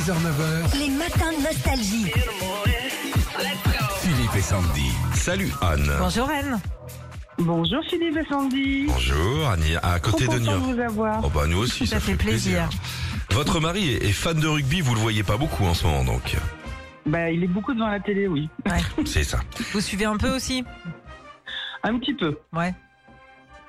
6h-9h, Les matins de nostalgie. Philippe et Sandy. Salut Anne. Bonjour Anne. Bonjour Philippe et Sandy. Bonjour Annie, à Trop côté de Niort. de vous avoir. Oh bah nous aussi, Ça ça, fait plaisir. Votre mari est est fan de rugby, vous le voyez pas beaucoup en ce moment donc. Bah, il est beaucoup devant la télé, oui. Ouais. C'est ça. Vous suivez un peu aussi? Un petit peu. Ouais.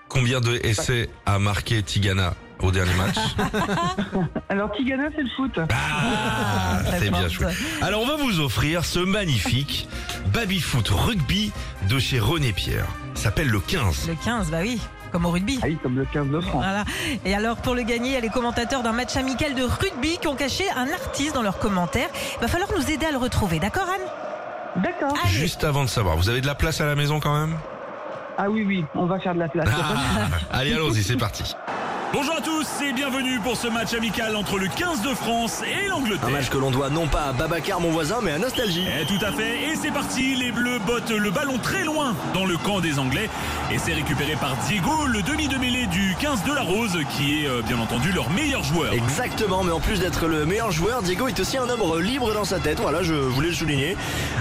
Combien de essais a marqué Tigana? Au dernier match Alors Tigana, c'est le foot. Ah, c'est bien chouette. Alors on va vous offrir ce magnifique baby-foot rugby de chez René Pierre. S'appelle le 15. Le 15, bah oui, comme au rugby. Ah oui, comme le 15 de France. Voilà. Et alors, pour le gagner, il y a les commentateurs d'un match amical de rugby qui ont caché un artiste dans leurs commentaires. Il va falloir nous aider à le retrouver, d'accord Anne? D'accord. Juste avant de savoir, vous avez de la place à la maison quand même? Ah oui, oui, on va faire de la place. Ah, Allez, allons-y, c'est parti. Bonjour à tous et bienvenue pour ce match amical entre le 15 de France et Un l'Angleterre. match que l'on doit non pas à Babacar mon voisin mais à Nostalgie. Eh, tout à fait, et c'est parti, les Bleus bottent le ballon très loin dans le camp des Anglais et c'est récupéré par Diego, le demi de mêlée du 15 de la Rose qui est euh, bien entendu leur meilleur joueur. Exactement, mais en plus d'être le meilleur joueur, Diego est aussi un homme libre dans sa tête. Voilà, je voulais le souligner.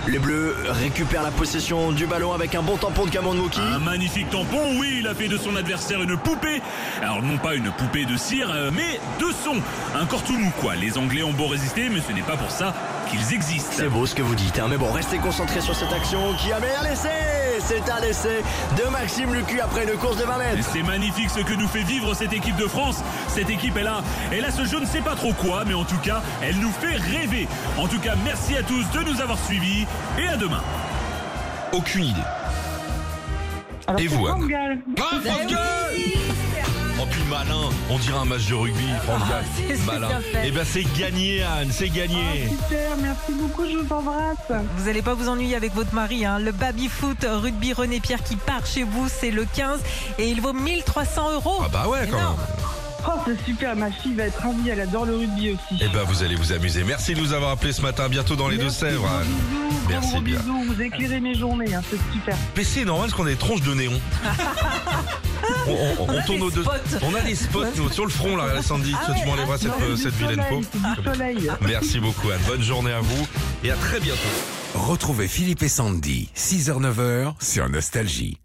Les Bleus récupèrent la possession du ballon avec un bon tampon de Cameron Wookie. Un magnifique tampon, oui, il a fait de son adversaire une poupée. Alors non pas une poupée de cire, euh, mais de son. Un cortounou quoi. Les Anglais ont beau résister, mais ce n'est pas pour ça qu'ils existent. C'est beau ce que vous dites, hein, mais bon, restez concentrés sur cette action qui a un essai C'est un essai de Maxime Lucu après une course de 20 Et mètres. C'est magnifique ce que nous fait vivre cette équipe de France. Cette équipe, elle a, elle a ce je ne sais pas trop quoi, mais en tout cas, elle nous fait rêver. En tout cas, merci à tous de nous avoir suivis et à demain. Aucune idée. Alors, Et vous, Anne. Ah, France Gall Oh puis malin, on dirait un match de rugby, France Gall. Ah, Malin. bien fait. Eh ben c'est gagné Anne, c'est Ah, gagné. super, merci beaucoup, je vous embrasse. Vous n'allez pas vous ennuyer avec votre mari. Hein. Le baby-foot rugby René Pierre qui part chez vous, c'est le 15 et il vaut 1300 euros. Ah bah ouais quand même. Oh, c'est super, ma fille va être ravie, elle adore le rugby aussi. Eh ben vous allez vous amuser. Merci de nous avoir appelés ce matin, bientôt dans les Deux-Sèvres. Merci gros bien. bisous, vous éclairez mes journées, hein, c'est super. Mais c'est normal parce qu'on a des tronches de néon. on, on- on a tourne aux deux. spots. On a des spots nous, sur le front là, Sandy. Ah tu ouais, m'enlèveras ah, cette, euh, cette vilaine peau. soleil. Merci beaucoup Anne. Bonne journée à vous et à très bientôt. Retrouvez Philippe et Sandy, 6h-9h sur Nostalgie.